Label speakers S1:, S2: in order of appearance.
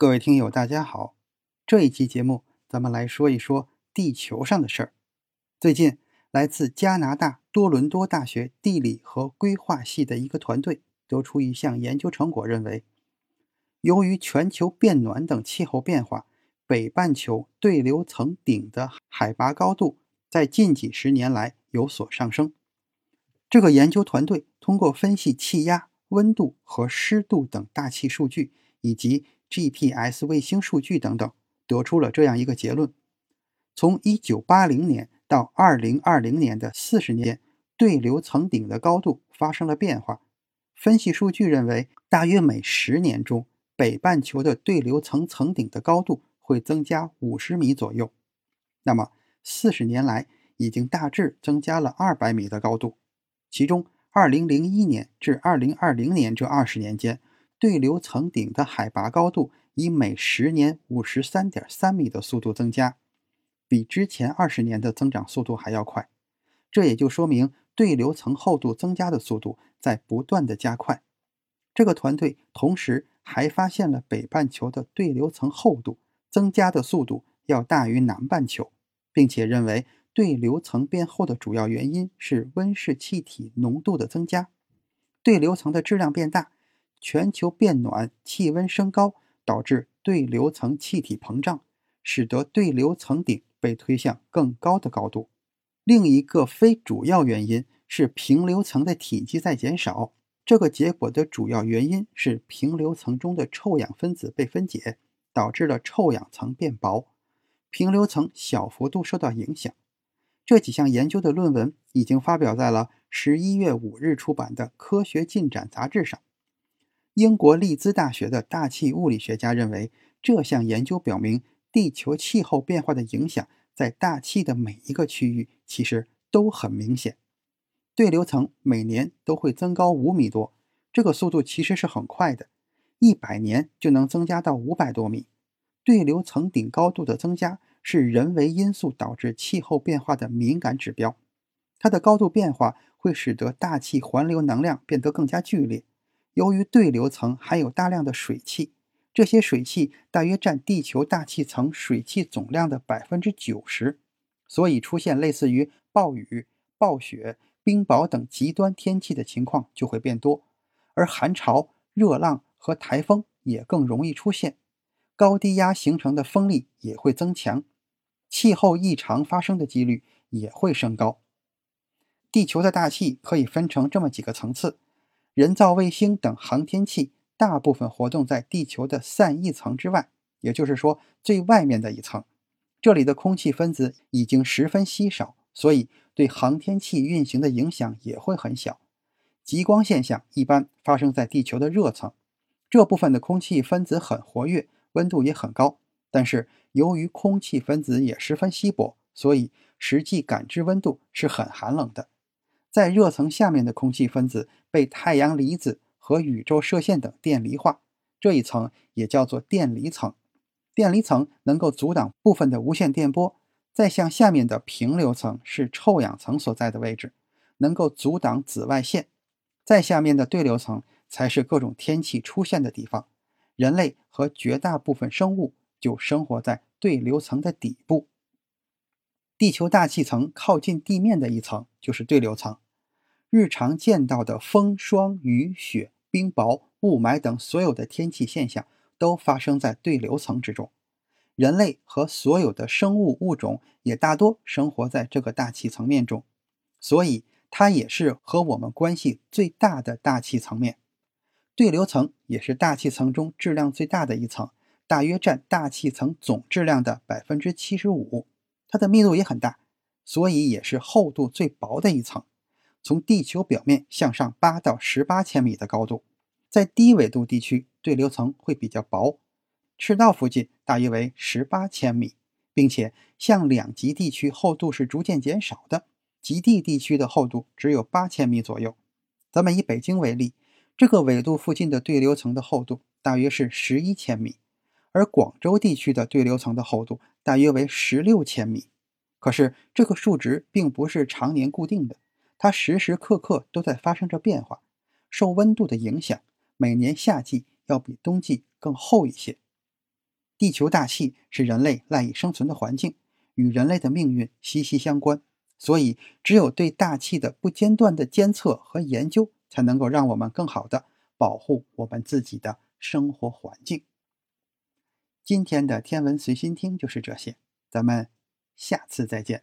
S1: 各位听友，大家好。这一期节目，咱们来说一说地球上的事儿。最近，来自加拿大多伦多大学地理和规划系的一个团队得出一项研究成果，认为，由于全球变暖等气候变化，北半球对流层顶的海拔高度在近几十年来有所上升。这个研究团队通过分析气压、温度和湿度等大气数据，以及 GPS 卫星数据等等。得出了这样一个结论：从1980年到2020年的40年，对流层顶的高度发生了变化。分析数据认为，大约每十年中，北半球的对流层层顶的高度会增加50米左右。那么，40年来已经大致增加了200米的高度。其中，2001年至2020年这20年间，对流层顶的海拔高度。以每十年五十三点三米的速度增加，比之前二十年的增长速度还要快。这也就说明对流层厚度增加的速度在不断的加快。这个团队同时还发现了北半球的对流层厚度增加的速度要大于南半球，并且认为对流层变厚的主要原因是温室气体浓度的增加。对流层的质量变大，全球变暖，气温升高。导致对流层气体膨胀，使得对流层顶被推向更高的高度。另一个非主要原因是平流层的体积在减少。这个结果的主要原因是平流层中的臭氧分子被分解，导致了臭氧层变薄，平流层小幅度受到影响。这几项研究的论文已经发表在了十一月五日出版的《科学进展》杂志上。英国利兹大学的大气物理学家认为，这项研究表明，地球气候变化的影响在大气的每一个区域其实都很明显。对流层每年都会增高五米多，这个速度其实是很快的，一百年就能增加到五百多米。对流层顶高度的增加是人为因素导致气候变化的敏感指标，它的高度变化会使得大气环流能量变得更加剧烈。由于对流层含有大量的水汽，这些水汽大约占地球大气层水汽总量的百分之九十，所以出现类似于暴雨、暴雪、冰雹等极端天气的情况就会变多，而寒潮、热浪和台风也更容易出现，高低压形成的风力也会增强，气候异常发生的几率也会升高。地球的大气可以分成这么几个层次。人造卫星等航天器大部分活动在地球的散逸层之外，也就是说最外面的一层。这里的空气分子已经十分稀少，所以对航天器运行的影响也会很小。极光现象一般发生在地球的热层，这部分的空气分子很活跃，温度也很高。但是由于空气分子也十分稀薄，所以实际感知温度是很寒冷的。在热层下面的空气分子被太阳离子和宇宙射线等电离化，这一层也叫做电离层。电离层能够阻挡部分的无线电波。再向下面的平流层是臭氧层所在的位置，能够阻挡紫外线。再下面的对流层才是各种天气出现的地方。人类和绝大部分生物就生活在对流层的底部。地球大气层靠近地面的一层就是对流层。日常见到的风霜雨雪冰雹雾霾等所有的天气现象，都发生在对流层之中。人类和所有的生物物种也大多生活在这个大气层面中，所以它也是和我们关系最大的大气层面。对流层也是大气层中质量最大的一层，大约占大气层总质量的百分之七十五。它的密度也很大，所以也是厚度最薄的一层。从地球表面向上八到十八千米的高度，在低纬度地区对流层会比较薄，赤道附近大约为十八千米，并且向两极地区厚度是逐渐减少的，极地地区的厚度只有八千米左右。咱们以北京为例，这个纬度附近的对流层的厚度大约是十一千米，而广州地区的对流层的厚度大约为十六千米。可是这个数值并不是常年固定的，它时时刻刻都在发生着变化。受温度的影响，每年夏季要比冬季更厚一些。地球大气是人类赖以生存的环境，与人类的命运息息相关。所以，只有对大气的不间断的监测和研究，才能够让我们更好的保护我们自己的生活环境。今天的天文随心听就是这些，咱们下次再见。